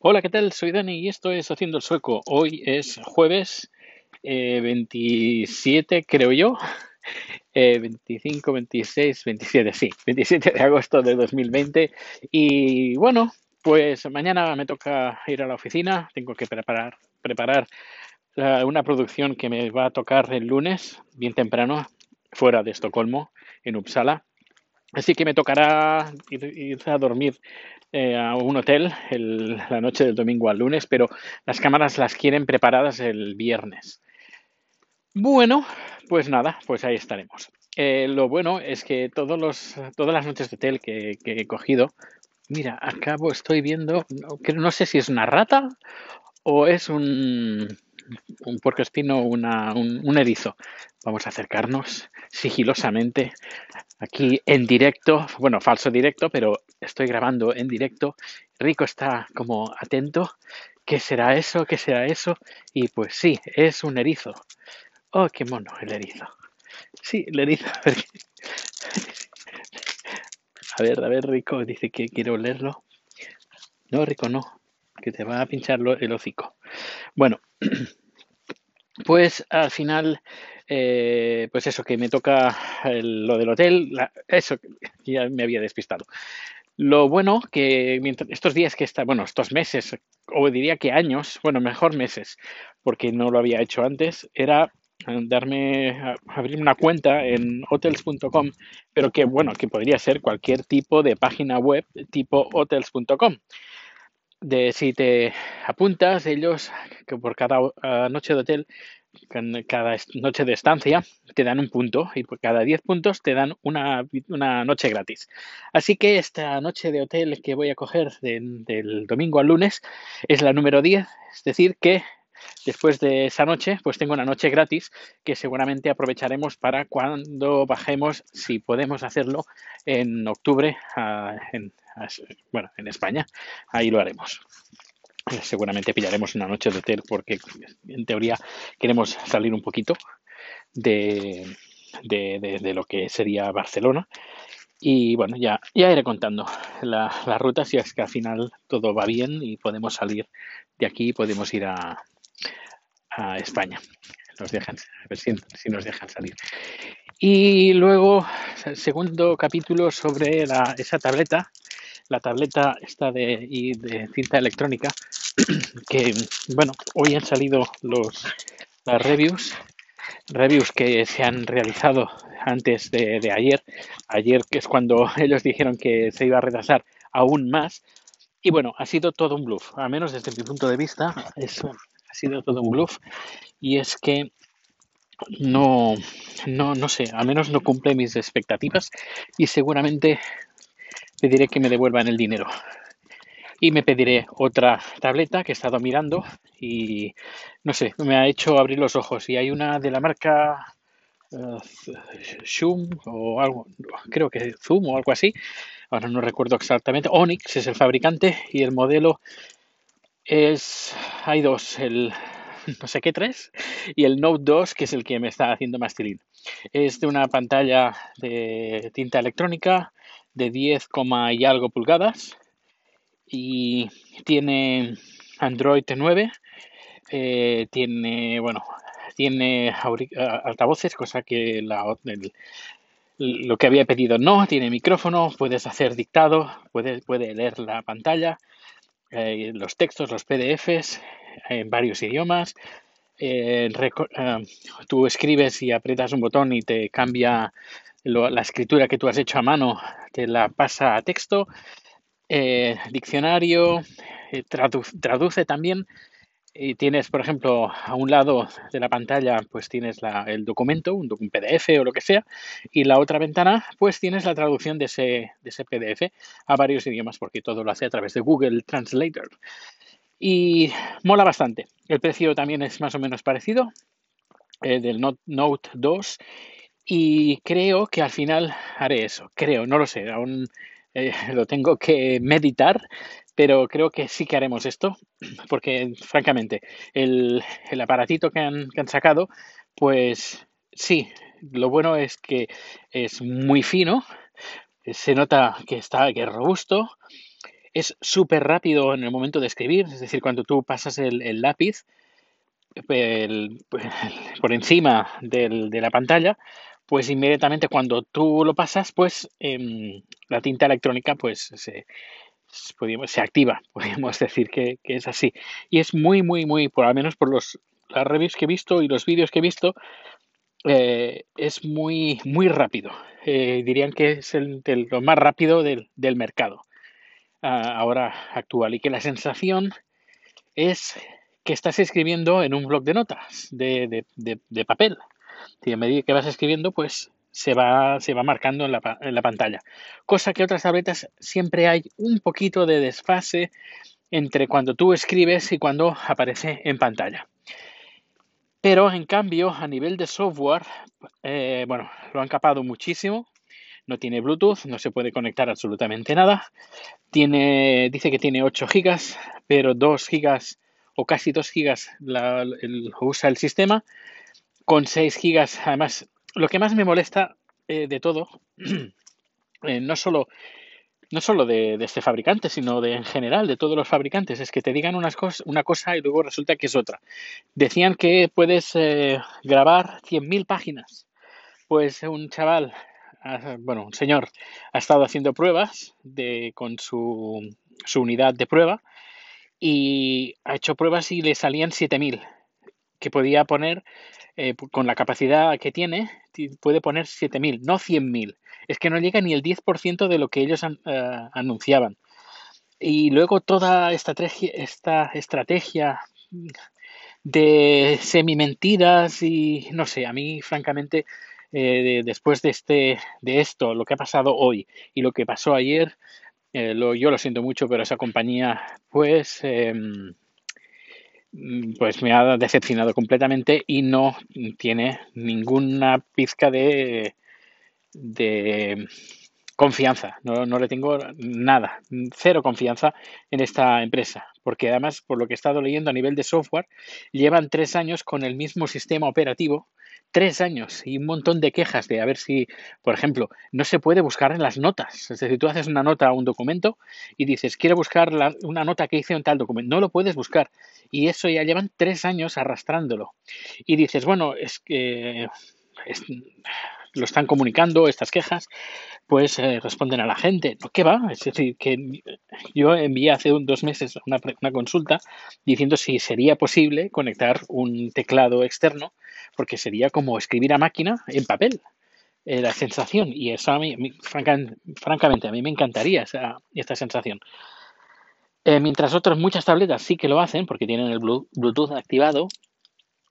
Hola, ¿qué tal? Soy Dani y esto es Haciendo el Sueco. Hoy es jueves eh, 27, creo yo. Eh, 25, 26, 27, sí, 27 de agosto de 2020. Y bueno, pues mañana me toca ir a la oficina. Tengo que preparar, preparar eh, una producción que me va a tocar el lunes, bien temprano, fuera de Estocolmo, en Uppsala. Así que me tocará ir a dormir eh, a un hotel el- la noche del domingo al lunes, pero las cámaras las quieren preparadas el viernes. Bueno, pues nada, pues ahí estaremos. Eh, lo bueno es que todos los, todas las noches de hotel que, que he cogido, mira, acabo, estoy viendo, no, no sé si es una rata o es un, un puercoespino una, un, un erizo. Vamos a acercarnos sigilosamente aquí en directo, bueno, falso directo, pero estoy grabando en directo. Rico está como atento. ¿Qué será eso? ¿Qué será eso? Y pues sí, es un erizo. Oh, qué mono el erizo. Sí, el erizo. A ver, a ver, Rico dice que quiere olerlo. No, Rico, no, que te va a pinchar el hocico. Bueno, pues al final, eh, pues eso, que me toca lo del hotel, eso, ya me había despistado. Lo bueno que mientras, estos días que está, bueno, estos meses, o diría que años, bueno, mejor meses, porque no lo había hecho antes, era darme, abrir una cuenta en hotels.com, pero que bueno, que podría ser cualquier tipo de página web tipo hotels.com. De si te apuntas, ellos que por cada eh, noche de hotel, cada noche de estancia, te dan un punto y por cada 10 puntos te dan una, una noche gratis. Así que esta noche de hotel que voy a coger de- del domingo al lunes es la número 10, es decir, que después de esa noche, pues tengo una noche gratis que seguramente aprovecharemos para cuando bajemos, si podemos hacerlo, en octubre, a- en, bueno, en España. Ahí lo haremos. Seguramente pillaremos una noche de hotel porque en teoría queremos salir un poquito de, de, lo que sería Barcelona. Y bueno, ya, ya iré contando la, la ruta si es que al final todo va bien y podemos salir de aquí y podemos ir a, a España. Nos dejan, a ver si, nos dejan salir. Y luego, segundo capítulo sobre esa tableta, la tableta esta de, y de cinta electrónica, que bueno, hoy han salido los, las reviews, reviews que se han realizado antes de, de ayer, ayer que es cuando ellos dijeron que se iba a retrasar aún más, y bueno, ha sido todo un bluff, al menos desde mi punto de vista, eso ha sido todo un bluff, y es que no, no, no sé, al menos no cumple mis expectativas y seguramente pediré que me devuelvan el dinero. Y me pediré otra tableta que he estado mirando y no sé, me ha hecho abrir los ojos. Y hay una de la marca eh, Zoom o algo, creo que Zoom o algo así. Ahora no recuerdo exactamente. Onyx es el fabricante y el modelo es, hay dos, el no sé qué 3 y el Note 2 que es el que me está haciendo más tilín. Es de una pantalla de tinta electrónica de 10, coma y algo pulgadas y tiene Android 9, eh, tiene, bueno, tiene altavoces, cosa que la, lo que había pedido no, tiene micrófono, puedes hacer dictado, puede, puede leer la pantalla, eh, los textos, los PDFs en varios idiomas. eh, tú escribes y aprietas un botón y te cambia la escritura que tú has hecho a mano, te la pasa a texto eh, diccionario, eh, tradu- traduce también. Y tienes, por ejemplo, a un lado de la pantalla, pues tienes el documento, un, PDF o lo que sea, y la otra ventana, pues tienes la traducción de ese, de ese PDF a varios idiomas, porque todo lo hace a través de Google Translator. Y mola bastante. El precio también es más o menos parecido, eh, del Note 2, y creo que al final haré eso. Creo, no lo sé, aún eh, lo tengo que meditar, pero creo que sí que haremos esto, porque francamente, el, el aparatito que han, que han sacado, pues sí, lo bueno es que es muy fino, se nota que está que es robusto, es súper rápido en el momento de escribir, es decir, cuando tú pasas el, lápiz por encima de la pantalla, pues inmediatamente cuando tú lo pasas, pues em, la tinta electrónica pues se, se activa, podríamos decir que, es así. Y es muy, muy, muy, por al menos por los, las reviews que he visto y los vídeos que he visto, eh, es muy, muy rápido. Eh, dirían que es el, lo más rápido del, mercado ah, ahora actual y que la sensación es que estás escribiendo en un blog de notas de, de papel. Y a medida que vas escribiendo, pues se va, se va marcando en la, en la pantalla. Cosa que otras tabletas siempre hay un poquito de desfase entre cuando tú escribes y cuando aparece en pantalla. Pero en cambio, a nivel de software, eh, bueno, lo han capado muchísimo. No tiene Bluetooth, no se puede conectar absolutamente nada. Tiene, dice que tiene 8 GB, pero 2 GB o casi 2 GB usa el sistema con 6 GB. Además, lo que más me molesta eh, de todo, eh, no solo, no solo de, este fabricante, sino de en general, de todos los fabricantes, es que te digan unas una cosa y luego resulta que es otra. Decían que puedes eh, grabar 100.000 páginas. Pues un chaval, ah, bueno, un señor, ha estado haciendo pruebas de, con su, su unidad de prueba y ha hecho pruebas y le salían 7.000 que podía poner eh, con la capacidad que tiene, puede poner 7.000, no 100.000. Es que no llega ni el 10% de lo que ellos eh, anunciaban. Y luego toda esta, esta estrategia de semi-mentiras y no sé, a mí francamente eh, después de, este, de esto, lo que ha pasado hoy y lo que pasó ayer, yo lo siento mucho, pero esa compañía pues em, pues me ha decepcionado completamente y no tiene ninguna pizca de, de confianza. No, no, le tengo nada, cero confianza en esta empresa. Porque además, por lo que he estado leyendo a nivel de software, llevan tres años con el mismo sistema operativo tres años y un montón de quejas de a ver si, por ejemplo, no se puede buscar en las notas. Es decir, tú haces una nota a un documento y dices, quiero buscar una nota que hice en tal documento. No lo puedes buscar. Y eso ya llevan tres años arrastrándolo. Y dices, bueno, es que lo están comunicando, estas quejas, pues eh, responden a la gente. ¿No qué va? Es decir, que yo envié hace dos meses una, una consulta diciendo si sería posible conectar un teclado externo porque sería como escribir a máquina en papel. Eh, la sensación, y eso a mí, francamente, a mí me encantaría esa, esta sensación. Eh, mientras otras muchas tabletas sí que lo hacen porque tienen el Bluetooth activado,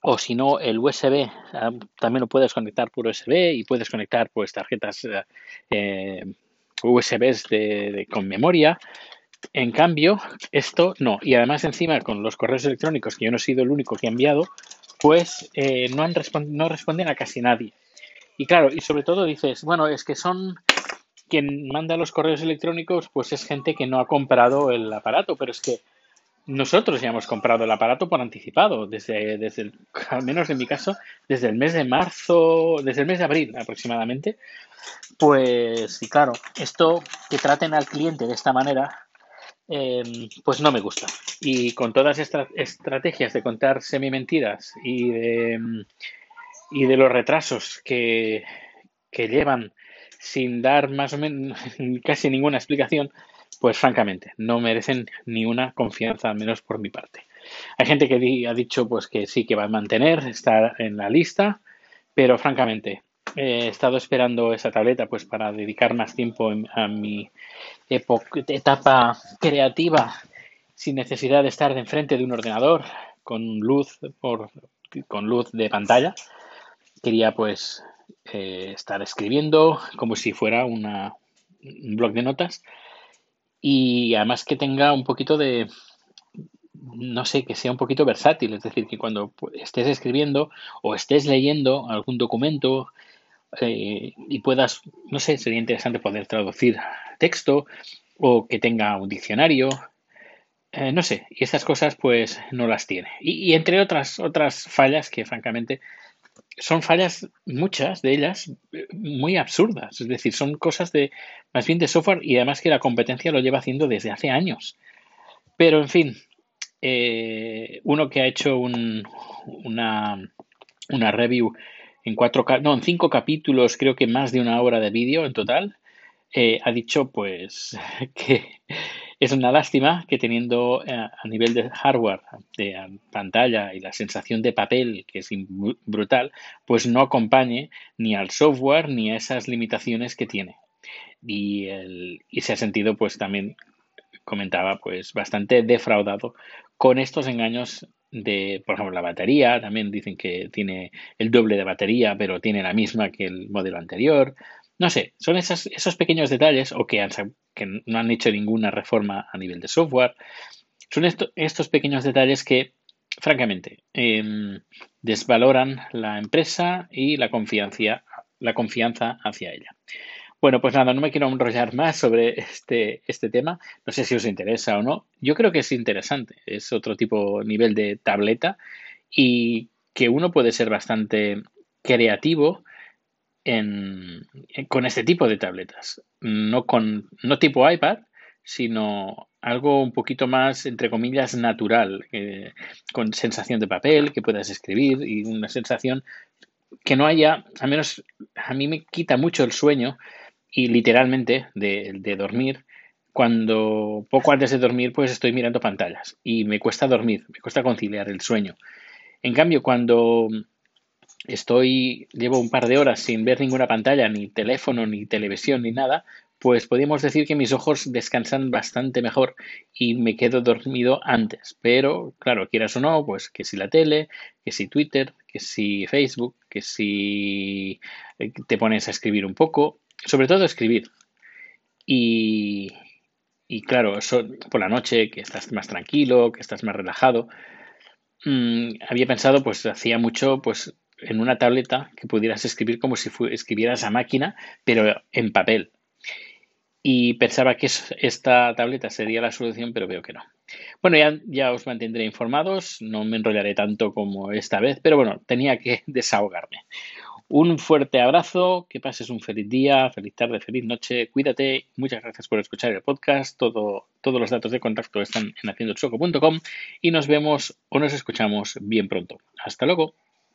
o si no, el USB ah, también lo puedes conectar por USB y puedes conectar pues tarjetas eh, USBs de, con memoria. En cambio, esto no. Y además encima con los correos electrónicos, que yo no he sido el único que ha enviado, pues eh, no, han no responden a casi nadie. Y claro, y sobre todo dices, bueno, es que son quien manda los correos electrónicos, pues es gente que no ha comprado el aparato, pero es que nosotros ya hemos comprado el aparato por anticipado, desde, desde al menos en mi caso, desde el mes de marzo, desde el mes de abril aproximadamente. Pues, claro, esto que traten al cliente de esta manera, Em, pues no me gusta. Y con todas estas estrategias de contar semi-mentiras y de, y de los retrasos que, que llevan sin dar más o menos casi ninguna explicación, pues francamente no merecen ni una confianza, al menos por mi parte. Hay gente que ha dicho pues que sí que va a mantener, está en la lista, pero francamente he estado esperando esa tableta pues para dedicar más tiempo a mi etapa creativa sin necesidad de estar de enfrente de un ordenador con luz por, con luz de pantalla. Quería pues eh, estar escribiendo como si fuera una, un blog de notas y además que tenga un poquito de no sé, que sea un poquito versátil, es decir, que cuando estés escribiendo o estés leyendo algún documento eh, y puedas, no sé, sería interesante poder traducir texto o que tenga un diccionario, eh, no sé, y estas cosas pues no las tiene. Y, entre otras, otras fallas que francamente son fallas, muchas de ellas, muy absurdas. Es decir, son cosas de, más bien de software y además que la competencia lo lleva haciendo desde hace años. Pero, en fin, eh, uno que ha hecho un, una, una review en cuatro, no, en cinco capítulos, creo que más de una hora de vídeo en total, eh, ha dicho pues que es una lástima que teniendo eh, a nivel de hardware, de pantalla y la sensación de papel, que es brutal, pues no acompañe ni al software ni a esas limitaciones que tiene. Y, el, y se ha sentido pues también comentaba pues bastante defraudado con estos engaños de, por ejemplo, la batería, también dicen que tiene el doble de batería, pero tiene la misma que el modelo anterior. No sé, son esos pequeños detalles o que, no han hecho ninguna reforma a nivel de software. Son estos pequeños detalles que, francamente, em, desvaloran la empresa y la confianza, la confianza hacia ella. Bueno, pues nada, no me quiero enrollar más sobre este, este tema. No sé si os interesa o no. Yo creo que es interesante. Es otro tipo, nivel de tableta y que uno puede ser bastante creativo con este tipo de tabletas. No, con, no tipo iPad, sino algo un poquito más, entre comillas, natural, con sensación de papel, que puedas escribir y una sensación que no haya, al menos a mí me quita mucho el sueño y literalmente de, dormir, cuando poco antes de dormir pues estoy mirando pantallas y me cuesta dormir, me cuesta conciliar el sueño. En cambio, cuando estoy, llevo un par de horas sin ver ninguna pantalla, ni teléfono, ni televisión, ni nada, pues podríamos decir que mis ojos descansan bastante mejor y me quedo dormido antes. Pero, claro, quieras o no, pues que si la tele, que si Twitter, que si Facebook, que si eh, te pones a escribir un poco, sobre todo escribir. Y, y claro, por la noche, que estás más tranquilo, que estás más relajado. Mm, había pensado, pues hacía mucho, pues en una tableta que pudieras escribir como si escribieras a máquina, pero en papel. Y pensaba que esta tableta sería la solución, pero veo que no. Bueno, ya, ya os mantendré informados, no me enrollaré tanto como esta vez, pero bueno, tenía que desahogarme. Un fuerte abrazo, que pases un feliz día, feliz tarde, feliz noche, cuídate, muchas gracias por escuchar el podcast, Todo, todos los datos de contacto están en haciendochoco.com y nos vemos o nos escuchamos bien pronto. Hasta luego.